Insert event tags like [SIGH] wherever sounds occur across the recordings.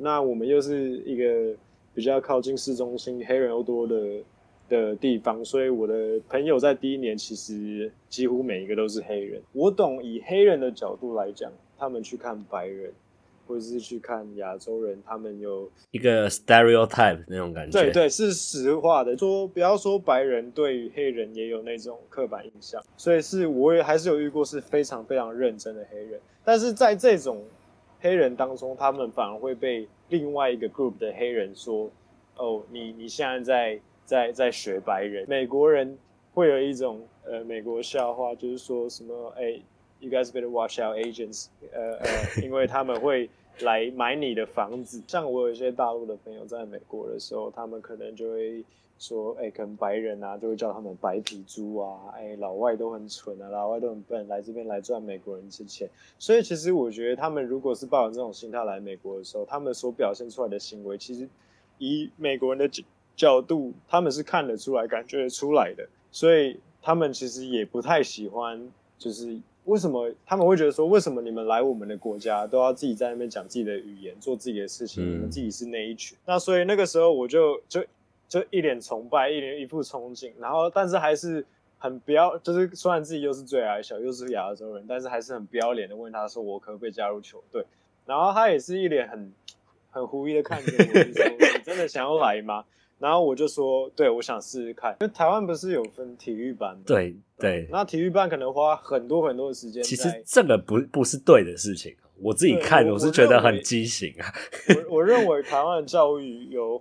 那我们又是一个比较靠近市中心、黑人又多的的地方，所以我的朋友在第一年其实几乎每一个都是黑人。我懂以黑人的角度来讲，他们去看白人。或者是去看亚洲人，他们有一个 stereotype 那种感觉。对对，是实话的。说不要说白人对于黑人也有那种刻板印象，所以是我也还是有遇过是非常非常认真的黑人。但是在这种黑人当中，他们反而会被另外一个 group 的黑人说：“哦，你你现在在在在学白人。”美国人会有一种呃美国笑话，就是说什么：“哎，you guys better watch out agents。”呃呃，[LAUGHS] 因为他们会。来买你的房子，像我有一些大陆的朋友在美国的时候，他们可能就会说，哎、欸，可能白人啊，就会叫他们白皮猪啊，哎、欸，老外都很蠢啊，老外都很笨，来这边来赚美国人之钱。所以其实我觉得，他们如果是抱着这种心态来美国的时候，他们所表现出来的行为，其实以美国人的角角度，他们是看得出来、感觉得出来的。所以他们其实也不太喜欢，就是。为什么他们会觉得说，为什么你们来我们的国家都要自己在那边讲自己的语言，做自己的事情？你们自己是那一群。那所以那个时候我就就就一脸崇拜，一脸一副憧憬，然后但是还是很不要，就是虽然自己又是最矮小，又是亚洲人，但是还是很不要脸的问他说，我可不可以加入球队？然后他也是一脸很很狐疑的看着我，就说 [LAUGHS] 你真的想要来吗？然后我就说，对，我想试试看。因为台湾不是有分体育班吗？对对。那体育班可能花很多很多的时间。其实这个不不是对的事情。我自己看，我，我是觉得很畸形啊。我我认为台湾的教育有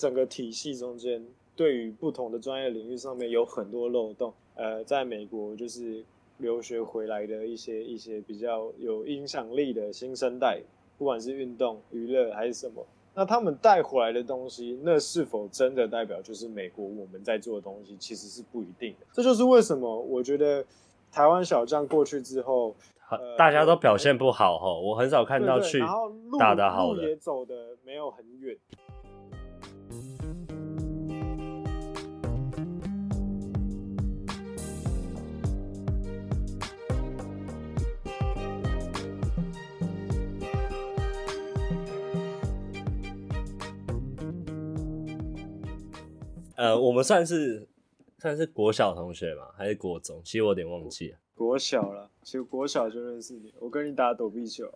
整个体系中间，对于不同的专业领域上面有很多漏洞。呃，在美国就是留学回来的一些一些比较有影响力的新生代，不管是运动、娱乐还是什么。那他们带回来的东西，那是否真的代表就是美国我们在做的东西，其实是不一定的。这就是为什么我觉得台湾小将过去之后，呃、大家都表现不好哈，我很少看到去打得好的，路也走的没有很远。呃，我们算是算是国小同学嘛？还是国中？其实我有点忘记了。国小了，其实国小就认识你。我跟你打躲避球。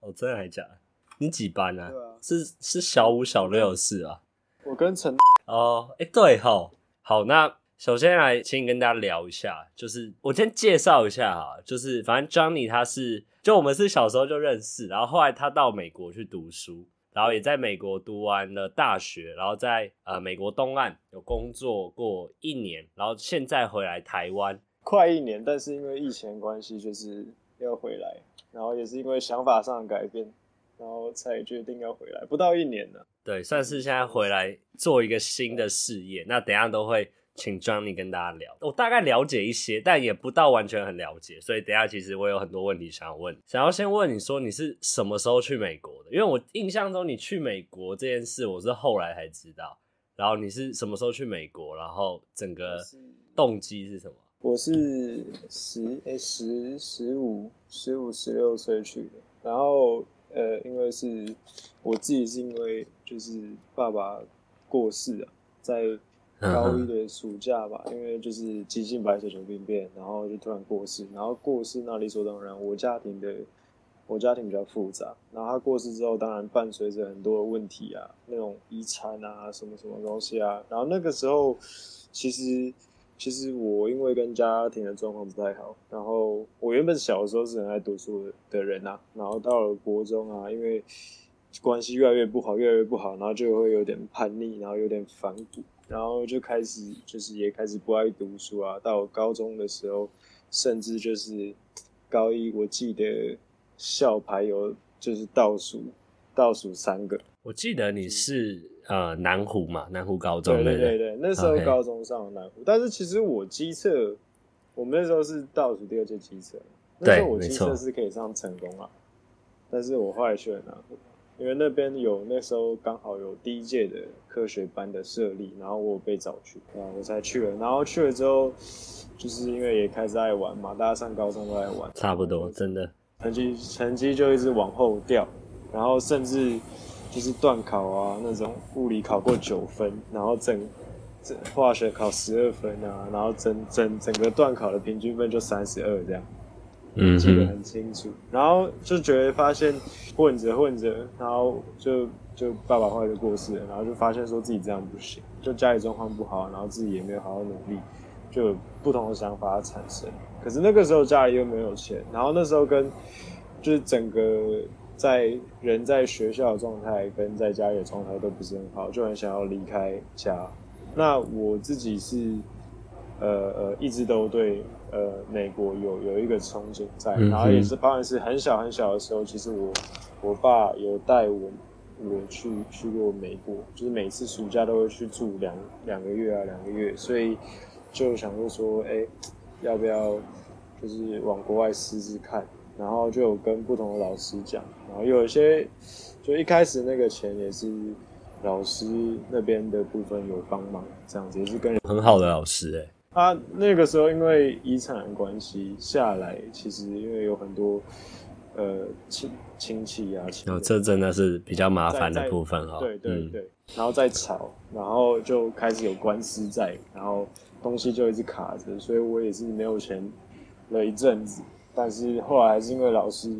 哦，真的还假的？你几班啊？对啊，是是小五、小六是啊。我跟陈。哦，哎、欸，对吼。好，那首先来请你跟大家聊一下，就是我先介绍一下哈，就是反正 Johnny 他是，就我们是小时候就认识，然后后来他到美国去读书。然后也在美国读完了大学，然后在呃美国东岸有工作过一年，然后现在回来台湾快一年，但是因为疫情关系就是要回来，然后也是因为想法上的改变，然后才决定要回来，不到一年了。对，算是现在回来做一个新的事业。那等一下都会。请 Johnny 跟大家聊，我大概了解一些，但也不到完全很了解，所以等一下其实我有很多问题想要问，想要先问你说你是什么时候去美国的？因为我印象中你去美国这件事我是后来才知道，然后你是什么时候去美国？然后整个动机是什么？我是十诶十十五十五十六岁去的，然后呃因为是我自己是因为就是爸爸过世啊，在。高一的暑假吧，因为就是急性白血球病变，然后就突然过世，然后过世那理所当然，我家庭的我家庭比较复杂，然后他过世之后，当然伴随着很多的问题啊，那种遗产啊，什么什么东西啊，然后那个时候其实其实我因为跟家庭的状况不太好，然后我原本小的时候是很爱读书的的人啊，然后到了国中啊，因为关系越来越不好，越来越不好，然后就会有点叛逆，然后有点反骨。然后就开始，就是也开始不爱读书啊。到高中的时候，甚至就是高一，我记得校排有就是倒数倒数三个。我记得你是呃南湖嘛，南湖高中。对对对，那时候高中上南湖.但是其实我机测，我们那时候是倒数第二届机测，那时候我机测是可以上成功啊，但是我后来去了南湖。因为那边有那时候刚好有第一届的科学班的设立，然后我被找去，啊，我才去了。然后去了之后，就是因为也开始爱玩嘛，大家上高中都爱玩，差不多，真的，成绩成绩就一直往后掉，然后甚至就是断考啊那种物理考过九分，然后整整化学考十二分啊，然后整整整个段考的平均分就三十二这样，嗯，记得很清楚。然后就觉得发现混着混着，然后就就爸爸后来就过世了，然后就发现说自己这样不行，就家里状况不好，然后自己也没有好好努力，就有不同的想法产生。可是那个时候家里又没有钱，然后那时候跟就是整个在人在学校的状态跟在家里的状态都不是很好，就很想要离开家。那我自己是呃呃一直都对呃美国有有一个憧憬在，然后也是包含是很小很小的时候，其实我我爸有带我我去去过美国，就是每次暑假都会去住两两个月啊两个月，所以就想说说哎。欸要不要就是往国外试试看？然后就有跟不同的老师讲，然后有一些就一开始那个钱也是老师那边的部分有帮忙，这样子也是跟很好的老师哎、欸。他那个时候因为遗产的关系下来，其实因为有很多呃亲亲戚啊，亲哦，这真的是比较麻烦的部分哈。对对对，嗯、然后再吵，然后就开始有官司在，然后。东西就一直卡着，所以我也是没有钱了一阵子。但是后来还是因为老师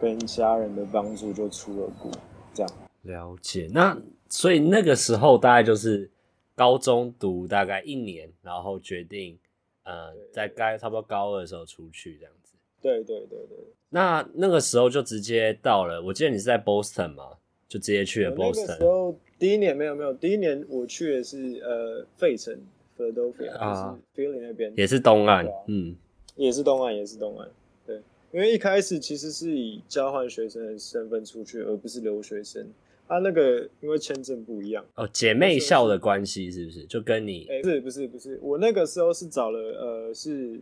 跟家人的帮助，就出了国。这样了解。那所以那个时候大概就是高中读大概一年，然后决定呃在该差不多高二的时候出去这样子。对对对对。那那个时候就直接到了，我记得你是在 Boston 嘛，就直接去了 Boston。那个时候第一年没有没有，第一年我去的是呃费城。Philadelphia 啊，Philly 那边也是东岸，啊、嗯，也是东岸，也是东岸。对，因为一开始其实是以交换学生的身份出去，而不是留学生。他那个因为签证不一样哦，姐妹校的关系是不是？就跟你哎，不是不是不是，我那个时候是找了呃是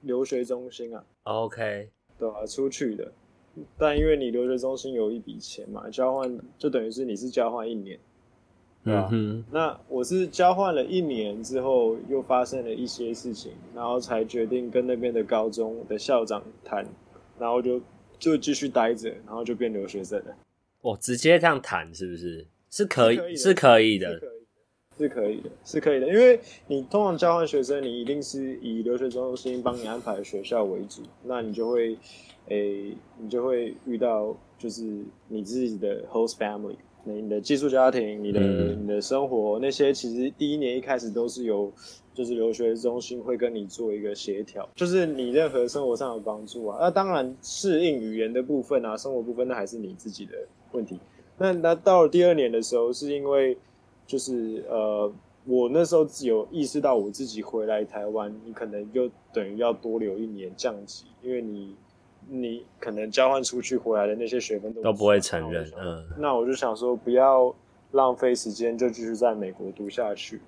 留学中心啊，OK，对啊，出去的。但因为你留学中心有一笔钱嘛，交换就等于是你是交换一年。对吧？嗯哼，那我是交换了一年之后，又发生了一些事情，然后才决定跟那边的高中的校长谈，然后就就继续待着，然后就变留学生了。哦，直接这样谈是不是？是可以，是可以的，是可以的，是可以的，是可以的。因为你通常交换学生，你一定是以留学中心帮你安排学校为主，那你就会，诶、欸，你就会遇到就是你自己的 host family。你的寄宿家庭，你的、嗯、你的生活那些，其实第一年一开始都是由，就是留学中心会跟你做一个协调，就是你任何生活上的帮助啊。那当然适应语言的部分啊，生活部分那还是你自己的问题。那那到了第二年的时候，是因为就是呃，我那时候只有意识到我自己回来台湾，你可能就等于要多留一年降级，因为你。你可能交换出去回来的那些学分都不，都不会承认，嗯，那我就想说不要浪费时间，就继续在美国读下去，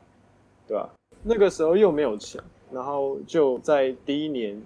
对吧？那个时候又没有钱，然后就在第一年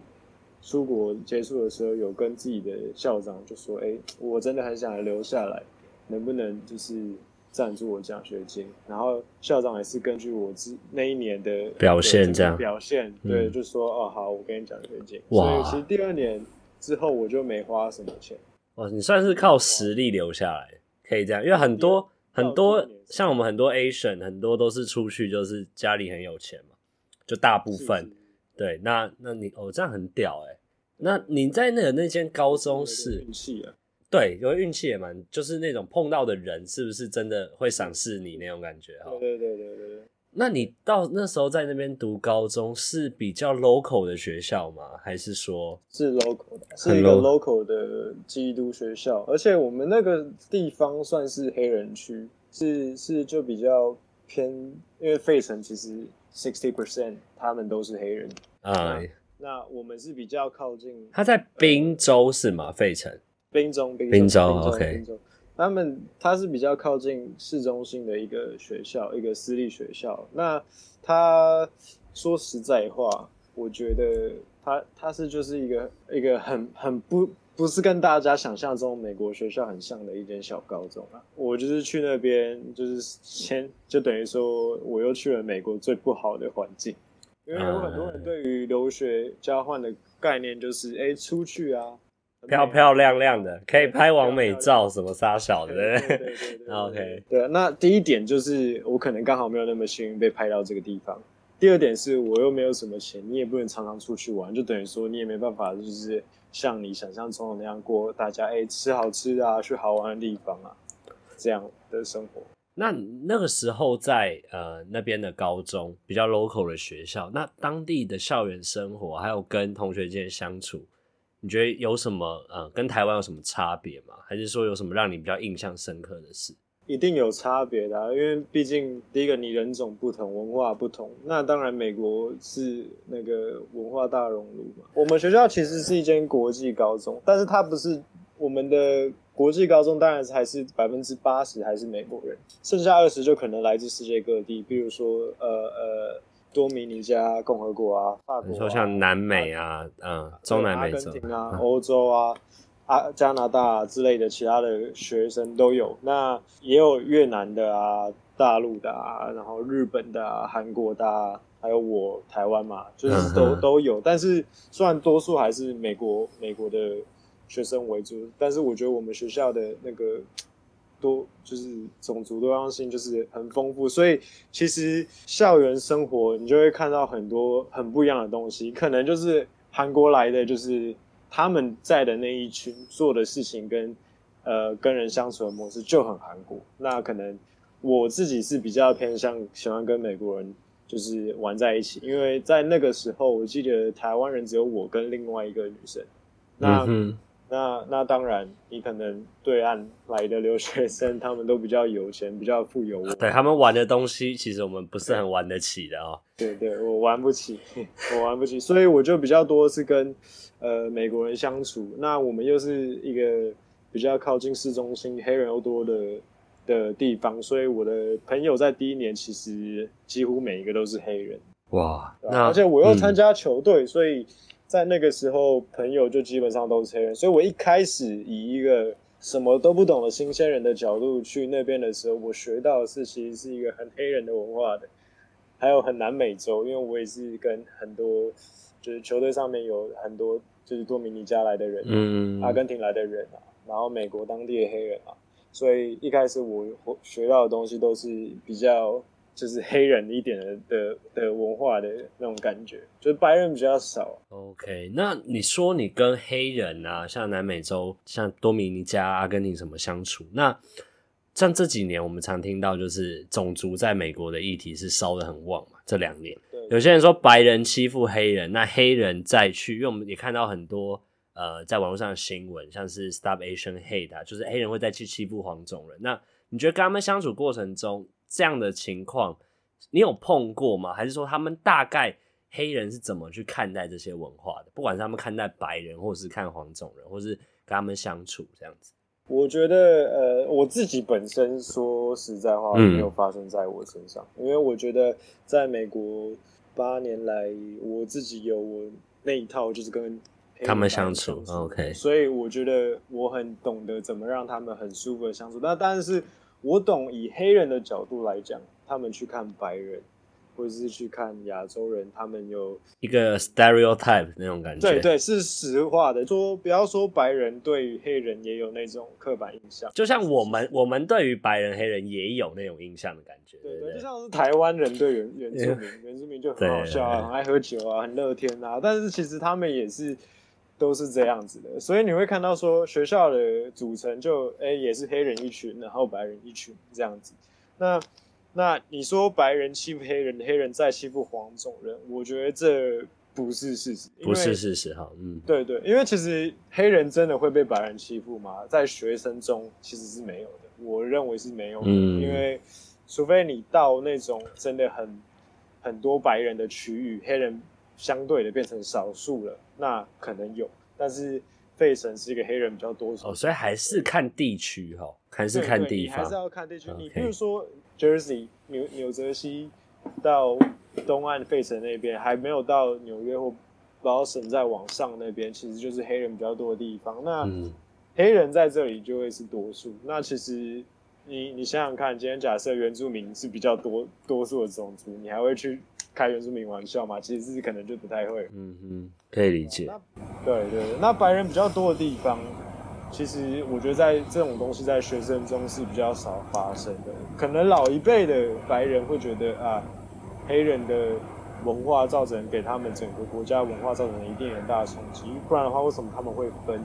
出国结束的时候，有跟自己的校长就说：“哎，我真的很想留下来，能不能就是赞助我奖学金？”然后校长也是根据我自那一年的表现这样表现，对，就说：“哦，好，我给你奖学金。”所以其实第二年。之后我就没花什么钱。哇，你算是靠实力留下来，可以这样，因为很多很多像我们很多 Asian，很多都是出去就是家里很有钱嘛，就大部分。对，那那你哦这样很屌哎。那你在那个那间高中是运气啊？对，因为运气也蛮，就是那种碰到的人是不是真的会赏识你那种感觉哈？对对对对对。那你到那时候在那边读高中是比较 local 的学校吗？还是说是 local 的，是一个 local 的基督学校？而且我们那个地方算是黑人区，是是就比较偏，因为费城其实 sixty percent 他们都是黑人啊。那我们是比较靠近，他在滨州是吗？费城，滨州，滨州，OK。他们他是比较靠近市中心的一个学校，一个私立学校。那他说实在话，我觉得他他是就是一个一个很很不不是跟大家想象中美国学校很像的一间小高中啊。我就是去那边，就是先就等于说我又去了美国最不好的环境，因为有很多人对于留学交换的概念就是，哎，出去啊。漂漂亮亮的，可以拍完美照，什么杀小的。对对 [LAUGHS] 对对 OK，对，那第一点就是我可能刚好没有那么幸运被拍到这个地方。第二点是我又没有什么钱，你也不能常常出去玩，就等于说你也没办法，就是像你想象中的那样过，大家哎、欸、吃好吃的啊，去好玩的地方啊，这样的生活。那那个时候在呃那边的高中比较 local 的学校，那当地的校园生活还有跟同学间相处，你觉得有什么呃跟台湾有什么差别吗？还是说有什么让你比较印象深刻的事？一定有差别的啊，因为毕竟第一个你人种不同，文化不同。那当然美国是那个文化大熔炉嘛。我们学校其实是一间国际高中，但是它不是我们的。国际高中当然还是百分之八十还是美国人，剩下二十就可能来自世界各地，比如说呃呃多米尼加共和国啊，法国、啊，你说像南美啊，嗯、呃，中南美洲、阿根廷啊，欧、嗯、洲啊，啊加拿大、啊、之类的其他的学生都有，那也有越南的啊，大陆的啊，然后日本的啊，韩国的啊，还有我台湾嘛，就是都、嗯、都有，但是虽然多数还是美国美国的。学生为主，但是我觉得我们学校的那个多就是种族多样性就是很丰富，所以其实校园生活你就会看到很多很不一样的东西。可能就是韩国来的，就是他们在的那一群做的事情跟呃跟人相处的模式就很韩国。那可能我自己是比较偏向喜欢跟美国人就是玩在一起，因为在那个时候我记得台湾人只有我跟另外一个女生。那、嗯那那当然，你可能对岸来的留学生，[LAUGHS] 他们都比较有钱，比较富有。对，他们玩的东西，其实我们不是很玩得起的哦。对对，我玩不起，[LAUGHS] 我玩不起，所以我就比较多是跟呃美国人相处。那我们又是一个比较靠近市中心、黑人又多的的地方，所以我的朋友在第一年其实几乎每一个都是黑人。哇，那而且我又参加球队，嗯，所以。在那个时候，朋友就基本上都是黑人，所以我一开始以一个什么都不懂的新鲜人的角度去那边的时候，我学到的是其实是一个很黑人的文化的，还有很南美洲，因为我也是跟很多就是球队上面有很多就是多米尼加来的人，嗯，阿根廷来的人啊，然后美国当地的黑人啊，所以一开始我学到的东西都是比较。就是黑人一点的的的文化的那种感觉，就是白人比较少。OK，那你说你跟黑人啊，像南美洲，像多米尼加、阿根廷什么相处？那像这几年我们常听到，就是种族在美国的议题是烧的很旺嘛。这两年，有些人说白人欺负黑人，那黑人再去，因为我们也看到很多呃在网络上的新闻，像是 Stop Asian Hate 啊，就是黑人会再去欺负黄种人。那你觉得跟他们相处过程中，这样的情况，你有碰过吗？还是说他们大概黑人是怎么去看待这些文化的？不管是他们看待白人，或是看黄种人，或是跟他们相处这样子。我觉得，呃，我自己本身说实在话，没有发生在我身上，嗯，因为我觉得在美国八年来，我自己有我那一套，就是跟他们相处。OK，所以我觉得我很懂得怎么让他们很舒服的相处。那但是。我懂，以黑人的角度来讲，他们去看白人，或者是去看亚洲人，他们有一个 stereotype 那种感觉。对对，是实话的。说不要说白人对于黑人也有那种刻板印象，就像我们我们对于白人黑人也有那种印象的感觉。对对，就像是台湾人对原原住民，[LAUGHS] 原住民就很好笑啊，很爱喝酒啊，很乐天啊，但是其实他们也是。都是这样子的，所以你会看到说学校的组成就哎、欸、也是黑人一群，然后白人一群这样子。那那你说白人欺负黑人，黑人再欺负黄种人，我觉得这不是事实，不是事实哈。嗯，对对，因为其实黑人真的会被白人欺负吗？在学生中其实是没有的，我认为是没有的，嗯、因为除非你到那种真的很很多白人的区域，黑人。相对的变成少数了，那可能有，但是费城是一个黑人比较多数，哦，所以还是看地区哈，还是看地方，还是要看地区。你比如说 Jersey 纽纽泽西到东岸费城那边，还没有到纽约或保省再往上那边，其实就是黑人比较多的地方。那、嗯、黑人在这里就会是多数。那其实你你想想看，今天假设原住民是比较多多数的种族，你还会去？开原住民玩笑嘛，其实是可能就不太会。嗯嗯，可以理解。对对，那白人比较多的地方，其实我觉得在这种东西在学生中是比较少发生的。可能老一辈的白人会觉得啊，黑人的文化造成给他们整个国家文化造成一定很大的冲击，不然的话，为什么他们会分？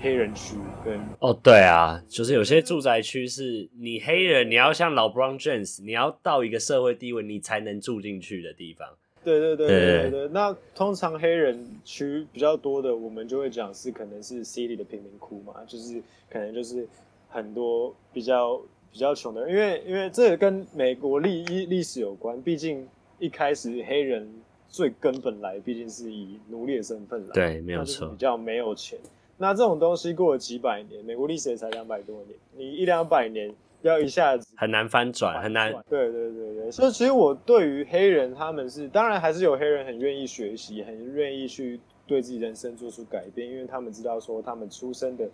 黑人区跟哦，对啊，就是有些住宅区是你黑人，你要像老 LeBron James，你要到一个社会地位，你才能住进去的地方。对对对对对对。那通常黑人区比较多的，我们就会讲是可能是 City 的贫民窟嘛，就是可能就是很多比较比较穷的人，因为因为这个跟美国历历史有关，毕竟一开始黑人最根本来，毕竟是以奴隶的身份来，对，没有错，比较没有钱。那这种东西过了几百年，美国历史也才两百多年，你一两百年要一下子很难翻转，很难。对对对对，所以其实我对于黑人，他们是当然还是有黑人很愿意学习，很愿意去对自己人生做出改变，因为他们知道说他们出生的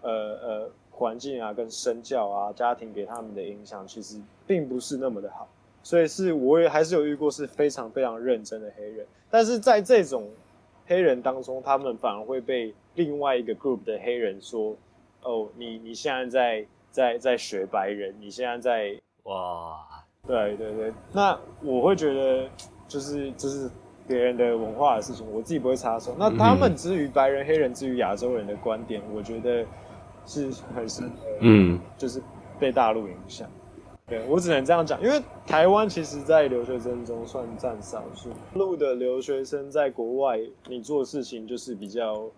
呃呃环境啊，跟身教啊，家庭给他们的影响其实并不是那么的好，所以是我也还是有遇过是非常非常认真的黑人，但是在这种。黑人当中，他们反而会被另外一个 group 的黑人说：“哦，你你现在在在在学白人，你现在在哇，对对对。”那我会觉得，就是就是别人的文化的事情，我自己不会插手。那他们之于白人、黑人之于亚洲人的观点，我觉得是很深的，嗯，就是被大陆影响。对，我只能这样讲，因为台湾其实，在留学生中算占少数。路的留学生在国外，你做事情就是比较，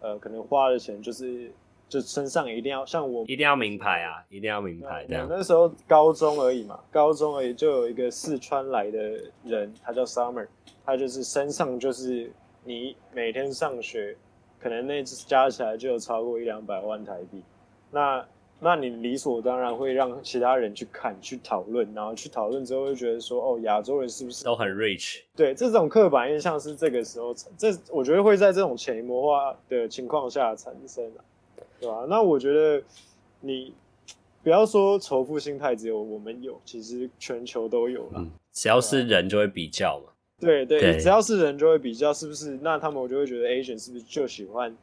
呃，可能花的钱就是，就身上一定要像我，一定要名牌啊，一定要名牌这样。那时候高中而已嘛，高中而已，就有一个四川来的人，他叫 Summer，他就是身上就是你每天上学，可能那加起来就有超过一两百万台币，那。那你理所当然会让其他人去看、去讨论，然后去讨论之后会觉得说，哦，亚洲人是不是都很 rich？对，这种刻板印象是这个时候，这我觉得会在这种潜移默化的情况下产生啊，对吧？那我觉得你不要说仇富心态只有我们有，其实全球都有了。嗯，只要是人就会比较嘛。对对，对，只要是人就会比较，是不是？那他们我就会觉得 Asian 是不是就喜欢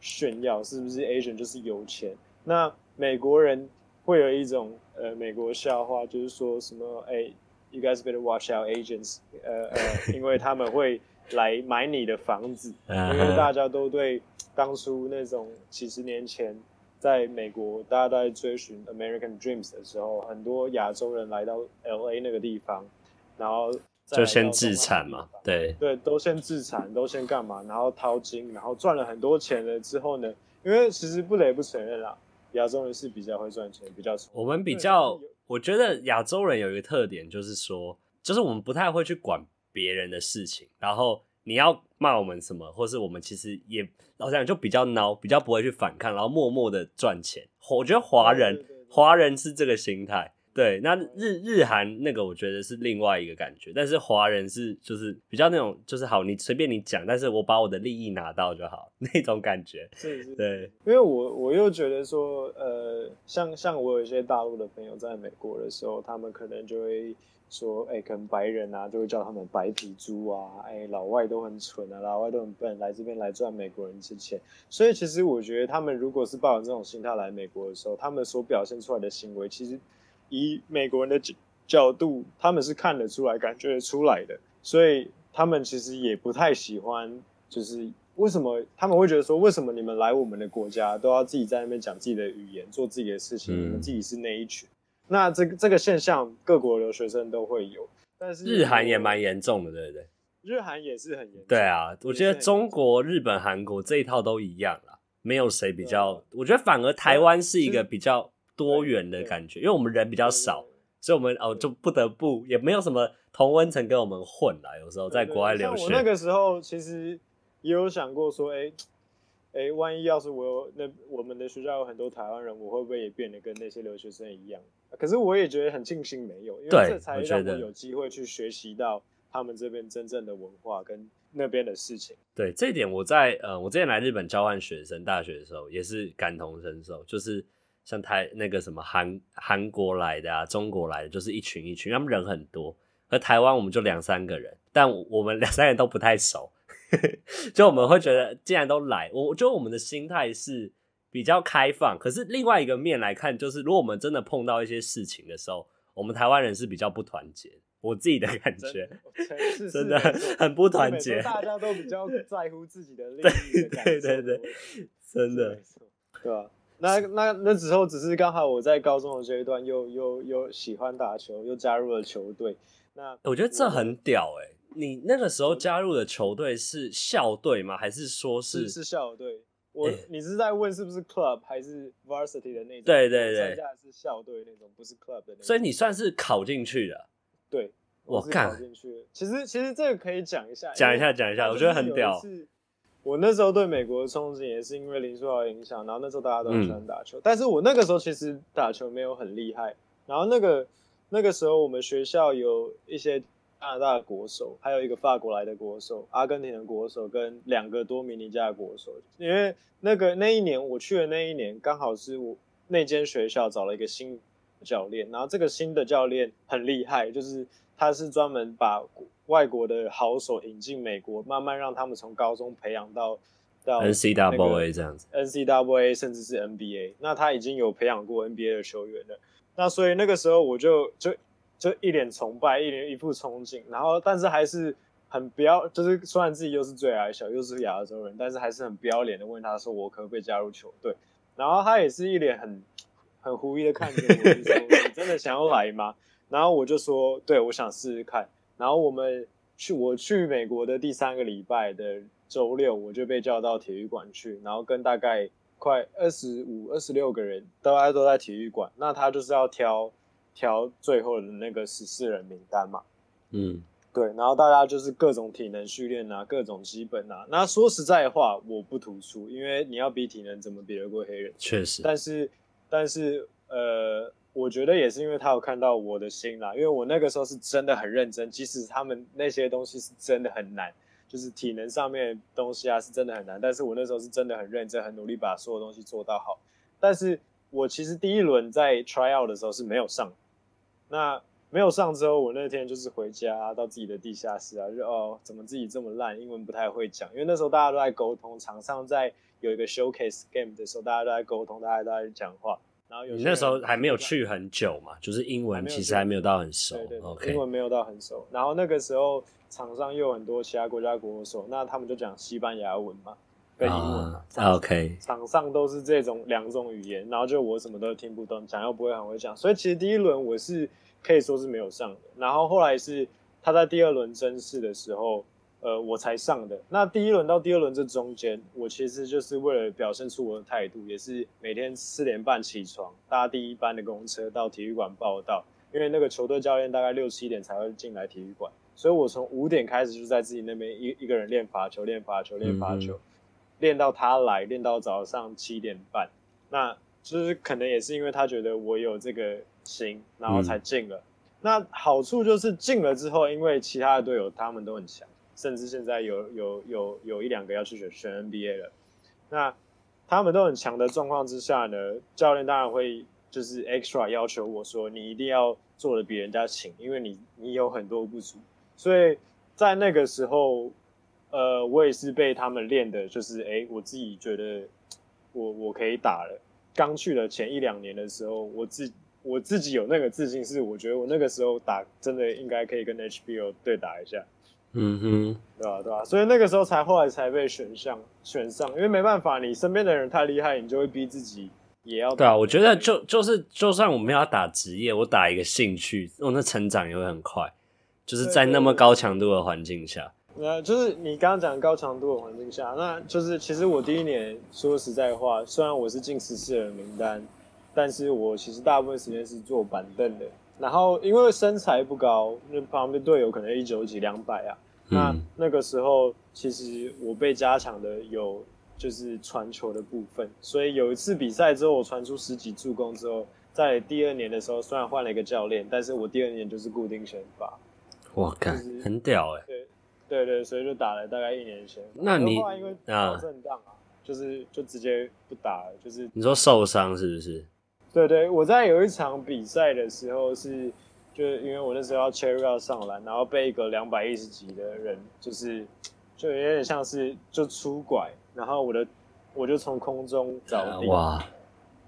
炫耀？是不是 Asian 就是有钱？那美国人会有一种呃美国笑话，就是说什么哎、欸、，you guys better watch out agents，呃呃，[LAUGHS] 因为他们会来买你的房子，因为大家都对当初那种几十年前在美国大家都在追寻 American Dreams 的时候，很多亚洲人来到 LA 那个地方，然后就先自产嘛，对。对，都先自产，都先干嘛，然后掏金，然后赚了很多钱了之后呢，因为其实不得不承认啦。亚洲人是比较会赚钱，比较我们比较，我觉得亚洲人有一个特点，就是说，就是我们不太会去管别人的事情。然后你要骂我们什么，或是我们其实也老实讲就比较孬，比较不会去反抗，然后默默的赚钱。我觉得华人，华人是这个心态。对，那日日韩那个我觉得是另外一个感觉，但是华人是就是比较那种就是好，你随便你讲，但是我把我的利益拿到就好 [LAUGHS] 那种感觉。是是，对，因为我我又觉得说，呃，像像我有一些大陆的朋友在美国的时候，他们可能就会说，哎、欸，可能白人啊，就会叫他们白皮猪啊，哎、欸，老外都很蠢啊，老外都很笨，来这边来赚美国人之钱。所以其实我觉得他们如果是抱着这种心态来美国的时候，他们所表现出来的行为，其实。以美国人的角角度，他们是看得出来、感觉得出来的，所以他们其实也不太喜欢。就是为什么他们会觉得说，为什么你们来我们的国家都要自己在那边讲自己的语言、做自己的事情？你们自己是那一群。那这个这个现象，各国留学生都会有。但是日韩也蛮严重的，对不对？日韩也是很严重。对啊，我觉得中国、日本、韩国这一套都一样啦，没有谁比较。我觉得反而台湾是一个比较。多元的感觉，因为我们人比较少，所以我们哦就不得不也没有什么同温层跟我们混啦。有时候在国外留学，我那个时候其实也有想过说，哎、欸、哎、欸，万一要是我有那我们的学校有很多台湾人，我会不会也变得跟那些留学生一样？可是我也觉得很庆幸没有，因为这才让我有机会去学习到他们这边真正的文化跟那边的事情。对，这一点我在呃我之前来日本交换学生大学的时候也是感同身受，就是。像台那个什么韩韩国来的啊，中国来的，就是一群一群，他们人很多。而台湾我们就两三个人，但我们两三个人都不太熟，[LAUGHS] 就我们会觉得既然都来，我觉得我们的心态是比较开放。可是另外一个面来看，就是如果我们真的碰到一些事情的时候，我们台湾人是比较不团结。我自己的感觉，[LAUGHS] 真，真的很不团结。大家都比较在乎自己的利益。对对对对，真的，对吧？那那那时候只是刚好我在高中的阶段又又又喜欢打球，又加入了球队。那我觉得这很屌哎！你那个时候加入的球队是校队吗？还是说是是，是校队？我、欸、你是在问是不是 club 还是 varsity 的那种？对对对，参加的是校队那种，不是 club 的那种。所以你算是考进去的。对，我考进去。其实其实这个可以讲一下，讲一下讲一下，我觉得很屌。我那时候对美国的憧憬也是因为林书豪的影响，然后那时候大家都很喜欢打球，嗯，但是我那个时候其实打球没有很厉害。然后那个那个时候我们学校有一些加拿大的国手，还有一个法国来的国手，阿根廷的国手跟两个多米尼加的国手。因为那个那一年我去的那一年，刚好是我那间学校找了一个新教练，然后这个新的教练很厉害，就是他是专门把外国的好手引进美国，慢慢让他们从高中培养到到 N C W A 这样子，N C W A 甚至是 NBA。那他已经有培养过 NBA 的球员了。那所以那个时候我就就就一脸崇拜，一脸一副憧憬，然后但是还是很不要，就是虽然自己又是最矮小，又是亚洲人，但是还是很不要脸的问他说我可不可以加入球队？然后他也是一脸很。很狐疑的看着我，就说：“你真的想要来吗？”然后我就说：“对，我想试试看。”然后我们去，我去美国的第三个礼拜的周六，我就被叫到体育馆去，然后跟大概快二十五、二十六个人，大家都在体育馆。那他就是要挑挑最后的那个十四人名单嘛。嗯，对。然后大家就是各种体能训练啊，各种基本啊。那说实在话，我不突出，因为你要比体能，怎么比得过黑人？确实。但是。但是，呃，我觉得也是因为他有看到我的心啦，因为我那个时候是真的很认真，即使他们那些东西是真的很难，就是体能上面的东西啊是真的很难，但是我那时候是真的很认真，很努力把所有东西做到好。但是我其实第一轮在 try out 的时候是没有上，那没有上之后，我那天就是回家到自己的地下室啊，就哦，怎么自己这么烂，英文不太会讲，因为那时候大家都在沟通，场上在。有一个 showcase game 的时候，大家都在沟通，大家都在讲话。然后有你那时候还没有去很久嘛，就是英文其实还没有到很熟。对对对.英文没有到很熟。然后那个时候场上又有很多其他国家国手，那他们就讲西班牙文嘛，跟英文嘛。Uh, OK。场上都是这种两种语言，然后就我什么都听不懂，讲又不会很会讲，所以其实第一轮我是可以说是没有上的。然后后来是他在第二轮甄试的时候。呃，我才上的。那第一轮到第二轮这中间，我其实就是为了表现出我的态度，也是每天四点半起床，搭第一班的公车到体育馆报到。因为那个球队教练大概六七点才会进来体育馆，所以我从五点开始就在自己那边一一个人练罚球，练罚球，练罚球，练到他来，练到早上七点半。那就是可能也是因为他觉得我有这个心，然后才进了。嗯。那好处就是进了之后，因为其他的队友他们都很强。甚至现在有有有有一两个要去选选 NBA 了，那他们都很强的状况之下呢，教练当然会就是 extra 要求我说，你一定要做的比人家勤，因为你你有很多不足，所以在那个时候，呃，我也是被他们练的，就是哎、我自己觉得我我可以打了。刚去了前一两年的时候，我自我自己有那个自信，是我觉得我那个时候打真的应该可以跟 HBO 对打一下。嗯哼，对吧、啊？对吧、啊？所以那个时候才后来才被选上选上，因为没办法，你身边的人太厉害，你就会逼自己也要。对啊，我觉得就就是，就算我们要打职业，我打一个兴趣，我那成长也会很快。就是在那么高强度的环境下，那就是你刚刚讲高强度的环境下，那就是其实我第一年说实在话，虽然我是进十四人名单，但是我其实大部分时间是坐板凳的。然后因为身材不高，那旁边队友可能一九几两百啊。那、嗯、那个时候，其实我被加强的有就是传球的部分，所以有一次比赛之后，我传出十几助攻之后，在第二年的时候，虽然换了一个教练，但是我第二年就是固定先发。哇，干、就是，很屌哎、欸！对对对，所以就打了大概一年先发。那你因为脑震荡啊，就是就直接不打了，就是你说受伤是不是？对对，我在有一场比赛的时候是。就是因为我那时候要切入要上篮，然后被一个两百一十几的人，就是就有点像是就出拐，然后我的我就从空中着地，哇，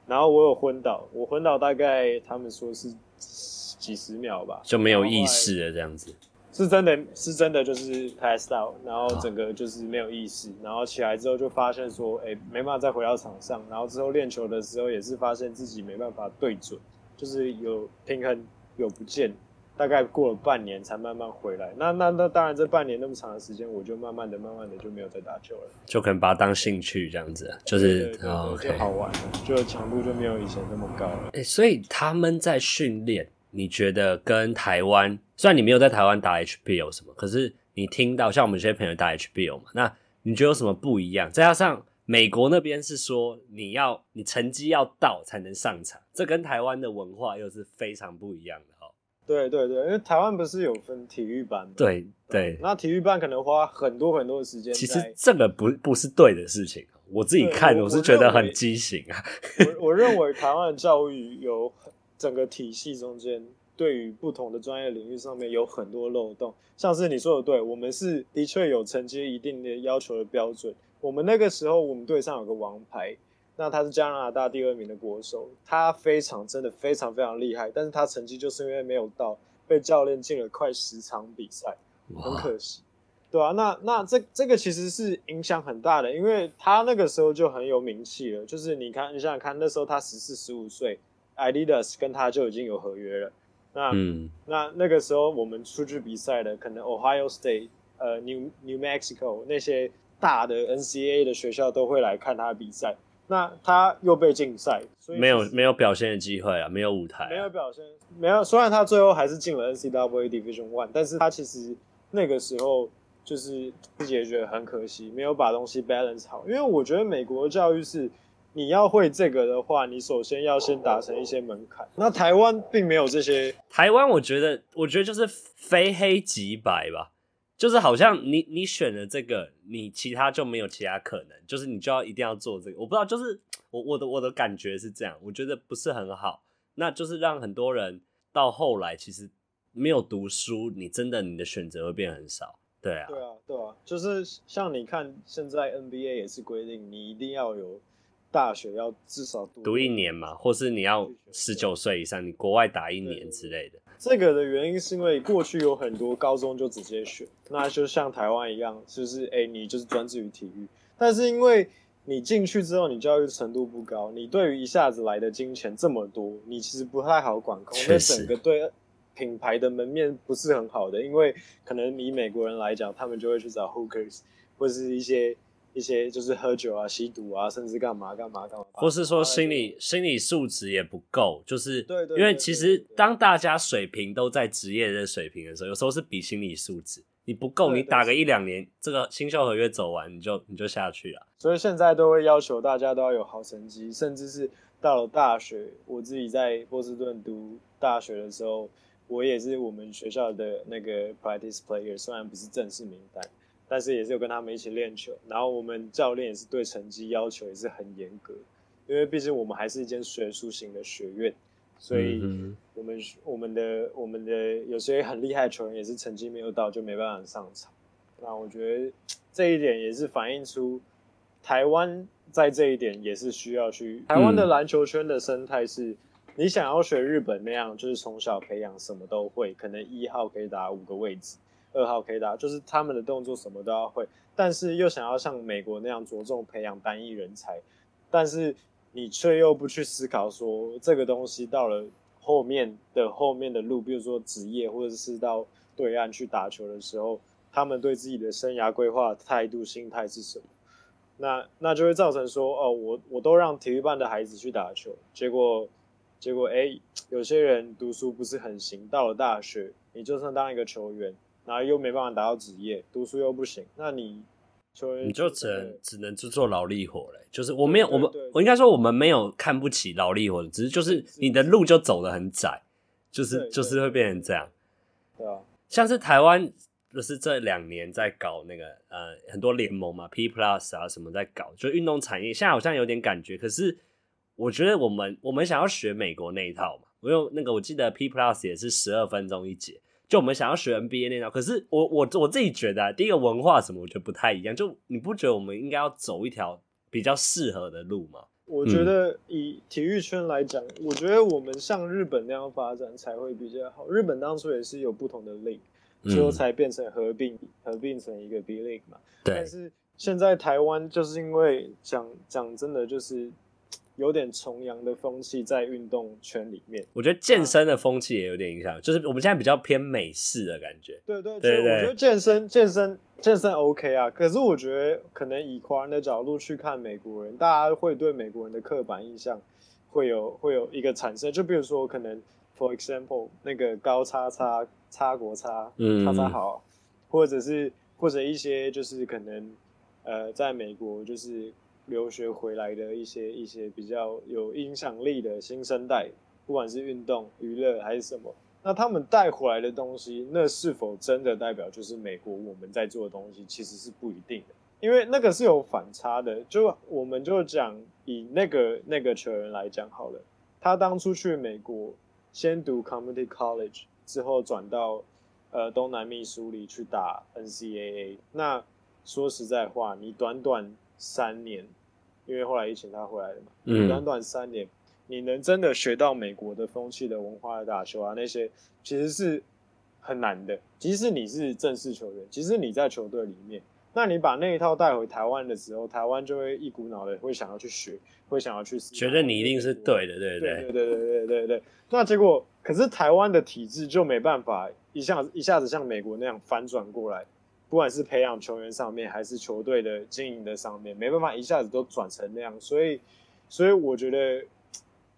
然后我有昏倒，我昏倒大概他们说是几十秒吧，就没有意识了这样子，是真的是真的就是 pass out，然后整个就是没有意识，然后起来之后就发现说，哎，没办法再回到场上，然后之后练球的时候也是发现自己没办法对准，就是有平衡。有不见，大概过了半年才慢慢回来。那那那当然，这半年那么长的时间，我就慢慢的、慢慢的就没有再打球了。就可能把它当兴趣这样子，就是对对对对就好玩，就强度就没有以前那么高了。哎、欸，所以他们在训练，你觉得跟台湾？虽然你没有在台湾打 HBL 什么，可是你听到像我们这些朋友打 HBL 嘛，那你觉得有什么不一样？再加上。美国那边是说你要你成绩要到才能上场，这跟台湾的文化又是非常不一样的哈。对对对，因为台湾不是有分体育班吗？对对，那体育班可能花很多很多的时间。其实这个不不是对的事情，我自己看我，我是觉得很畸形啊。我我认为台湾的教育有整个体系中间，对于不同的专业领域上面有很多漏洞，像是你说的对，我们是的确有承接一定的要求的标准。我们那个时候，我们队上有个王牌，那他是加拿大第二名的国手，他非常真的非常非常厉害，但是他成绩就是因为没有到，被教练禁了快十场比赛，很可惜，对啊，那那这这个其实是影响很大的，因为他那个时候就很有名气了，就是你看，你想想看，那时候他十四十五岁，Adidas 跟他就已经有合约了，那、嗯、那那个时候我们出去比赛的，可能 Ohio State，呃，New New Mexico 那些。大的 NCAA 的学校都会来看他的比赛，那他又被禁赛，所以没有没有表现的机会啊，没有舞台、啊，没有表现，没有。虽然他最后还是进了 NCAA Division One，但是他其实那个时候就是自己也觉得很可惜，没有把东西 balance 好。因为我觉得美国的教育是，你要会这个的话，你首先要先达成一些门槛。那台湾并没有这些，台湾我觉得，我觉得就是非黑即白吧。就是好像你你选了这个，你其他就没有其他可能，就是你就要一定要做这个。我不知道，就是我我的我的感觉是这样，我觉得不是很好。那就是让很多人到后来其实没有读书，你真的你的选择会变很少。对啊，对啊，对啊，就是像你看现在 NBA 也是规定你一定要有大学要至少读读一年嘛，或是你要十九岁以上，你国外打一年之类的。这个的原因是因为过去有很多高中就直接选，那就像台湾一样，就是哎，你就是专注于体育。但是因为你进去之后，你教育程度不高，你对于一下子来的金钱这么多，你其实不太好管控。那整个对品牌的门面不是很好的，因为可能以美国人来讲，他们就会去找 hookers 或是一些。一些就是喝酒啊、吸毒啊，甚至干嘛干嘛干嘛，或是说心理心理素质也不够，就是对因为其实当大家水平都在职业的水平的时候，有时候是比心理素质你不够，你打个一两年，这个新秀合约走完，你就你就下去了。所以现在都会要求大家都要有好成绩，甚至是到了大学，我自己在波士顿读大学的时候，我也是我们学校的那个 practice player，虽然不是正式名单。但是也是有跟他们一起练球，然后我们教练也是对成绩要求也是很严格，因为毕竟我们还是一间学术型的学院，所以我们我们的我们的有些很厉害的球员也是成绩没有到就没办法上场。那我觉得这一点也是反映出台湾在这一点也是需要去台湾的篮球圈的生态是，你想要学日本那样，就是从小培养什么都会，可能一号可以打五个位置。二号可以打，就是他们的动作什么都要会，但是又想要像美国那样着重培养单一人才，但是你却又不去思考说这个东西到了后面的后面的路，比如说职业或者是到对岸去打球的时候，他们对自己的生涯规划态度心态是什么？那那就会造成说哦，我我都让体育班的孩子去打球，结果结果哎，有些人读书不是很行，到了大学，你就算当一个球员。然后又没办法达到职业，读书又不行，那你就你就只能只能去做劳力活嘞。就是我没有我们我应该说我们没有看不起劳力活的，只是就是你的路就走得很窄，就是就是会变成这样。对啊，[LAUGHS] 像是台湾就是这两年在搞那个呃很多联盟嘛，P Plus 啊什么在搞，就运动产业现在好像有点感觉。可是我觉得我们我们想要学美国那一套嘛。我用那个我记得 P Plus 也是十二分钟一节。就我们想要学 NBA 那套，可是我我我自己觉得、啊，第一个文化什么，我觉得不太一样。就你不觉得我们应该要走一条比较适合的路吗？我觉得以体育圈来讲，嗯、我觉得我们像日本那样发展才会比较好。日本当初也是有不同的 league，最后才变成合并，合并成一个 B league 嘛。对。但是现在台湾就是因为讲讲真的就是。有点崇洋的风气在运动圈里面，我觉得健身的风气也有点影响，就是我们现在比较偏美式的感觉。对对对，我觉得健身健身健身 OK 啊，可是我觉得可能以华人的角度去看美国人，大家会对美国人的刻板印象会有会有一个产生，就比如说可能 for example 那个高叉叉叉国叉叉叉好，或者是或者一些就是可能呃在美国就是。留学回来的一些一些比较有影响力的新生代，不管是运动、娱乐还是什么，那他们带回来的东西，那是否真的代表就是美国我们在做的东西，其实是不一定的，因为那个是有反差的。就我们就讲以那个那个球员来讲好了，他当初去美国先读 Community College，之后转到呃东南密苏里去打 NCAA。那说实在话，你短短三年。因为后来疫情他回来了嘛，嗯，短短三年，你能真的学到美国的风气的文化的打球啊，那些其实是很难的。即使你是正式球员，即使你在球队里面，那你把那一套带回台湾的时候，台湾就会一股脑的会想要去学，会想要去觉得你一定是对的，对对对对对对对对。那结果，可是台湾的体制就没办法一下子一下子像美国那样反转过来。不管是培养球员上面，还是球队的经营的上面，没办法一下子都转成那样，所以，所以我觉得，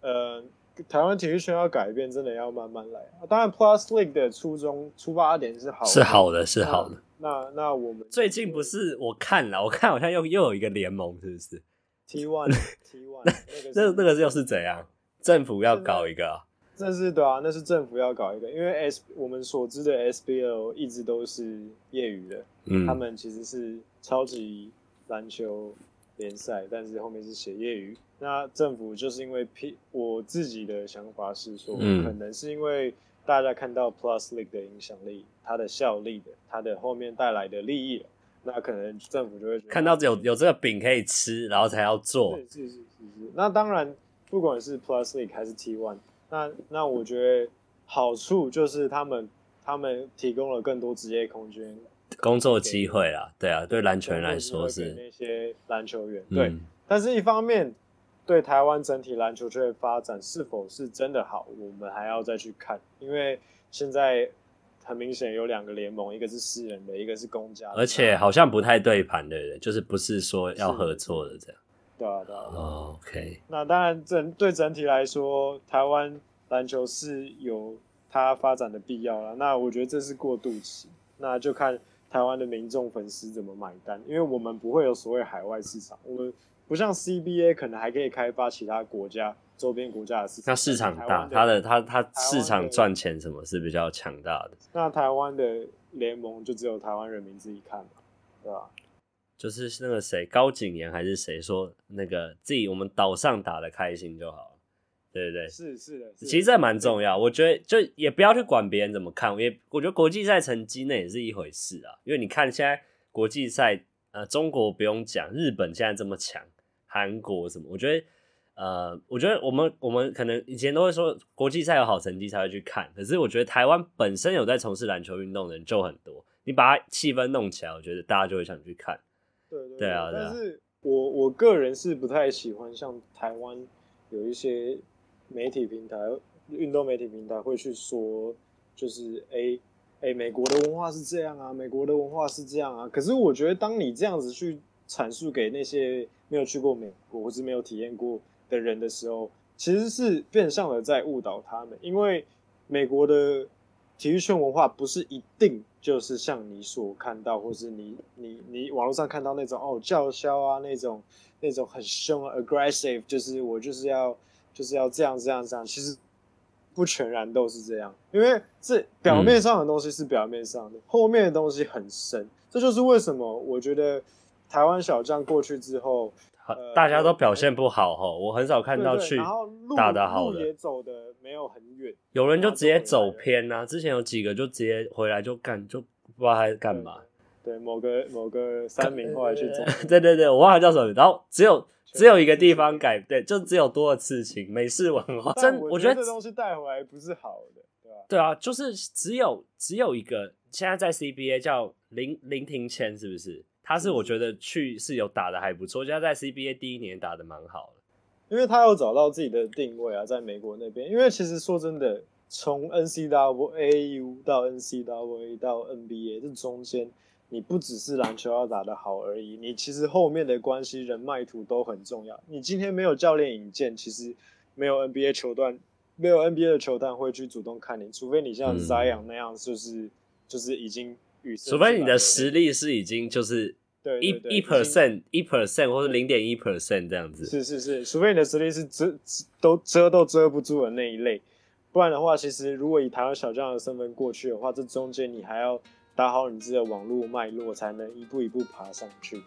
呃，台湾体育圈要改变，真的要慢慢来。当然，Plus League 的初衷出发点是好的，是好的，是好的。那那，我们最近不是我看了，我看好像又又有一个联盟，是不是？T One [LAUGHS] T One，那那个又是怎样？政府要搞一个啊？那是对啊，那是政府要搞一个，因为 S 我们所知的 SBL 一直都是业余的，嗯，他们其实是超级篮球联赛，但是后面是写业余。那政府就是因为 P，我自己的想法是说，嗯，可能是因为大家看到 Plus League 的影响力，它的效力的，它的后面带来的利益了，那可能政府就会看到有有这个饼可以吃，然后才要做。是是是是是。那当然，不管是 Plus League 还是 T One。那那我觉得好处就是他们他们提供了更多职业空间、工作机会啦，对啊，对篮球员来说是那些篮球员对，嗯、但是一方面对台湾整体篮球圈的发展是否是真的好，我们还要再去看，因为现在很明显有两个联盟，一个是私人的，一个是公家的，而且好像不太对盘的人，就是不是说要合作的这样。对啊，对啊。Oh, OK。那当然整，整对整体来说，台湾篮球是有它发展的必要了。那我觉得这是过渡期，那就看台湾的民众粉丝怎么买单。因为我们不会有所谓海外市场，我们不像 CBA 可能还可以开发其他国家周边国家的市场。那市场大，它的它它市场赚钱什么是比较强大的。那台湾的联盟就只有台湾人民自己看嘛，对吧？就是那个谁高景言还是谁说那个自己我们岛上打的开心就好了，对不对？是是的，其实这蛮重要。我觉得就也不要去管别人怎么看，也我觉得国际赛成绩那也是一回事啊。因为你看现在国际赛，呃，中国不用讲，日本现在这么强，韩国什么，我觉得呃，我觉得我们我们可能以前都会说国际赛有好成绩才会去看，可是我觉得台湾本身有在从事篮球运动的人就很多，你把它气氛弄起来，我觉得大家就会想去看。对对，对啊，但是我我个人是不太喜欢像台湾有一些媒体平台、运动媒体平台会去说，就是哎哎，美国的文化是这样啊，美国的文化是这样啊。可是我觉得，当你这样子去阐述给那些没有去过美国或是没有体验过的人的时候，其实是变相的在误导他们，因为美国的。体育圈文化不是一定就是像你所看到，或是你你你网络上看到那种哦叫嚣啊那种那种很凶啊 aggressive，就是我就是要就是要这样这样这样，其实不全然都是这样，因为这表面上的东西是表面上的，嗯、后面的东西很深，这就是为什么我觉得台湾小将过去之后。呃，大家都表现不好哈，我很少看到去打得好的，也走的没有很远，有人就直接走偏呐、啊。之前有几个就直接回来就干，就不知道他在干嘛。对，某个某个三名后来去走，对对对，我忘了叫什么。然后只有只有一个地方改，对，就只有多的刺青，美式文化。真，我觉得这东西带回来不是好的，对吧？对啊，就是只有只有一个，现在在 CBA 叫林林庭谦，是不是？他是我觉得去是有打的还不错，现在在 CBA 第一年打的蛮好的，因为他有找到自己的定位啊，在美国那边。因为其实说真的，从 NCAA 到 NCAA 到 NBA 这中间，你不只是篮球要打得好而已，你其实后面的关系、人脉图都很重要。你今天没有教练引荐，其实没有 NBA 球段，没有 NBA 的球探会去主动看你，除非你像 Zion 那样，就是、嗯、就是已经预设，除非你的实力是已经就是。对，一一 percent 一 percent 或者零点一 percent 这样子，是是是，除非你的实力是遮都遮都遮不住的那一类，不然的话，其实如果以台湾小将的身份过去的话，这中间你还要打好你自己的网络脉络，才能一步一步爬上去。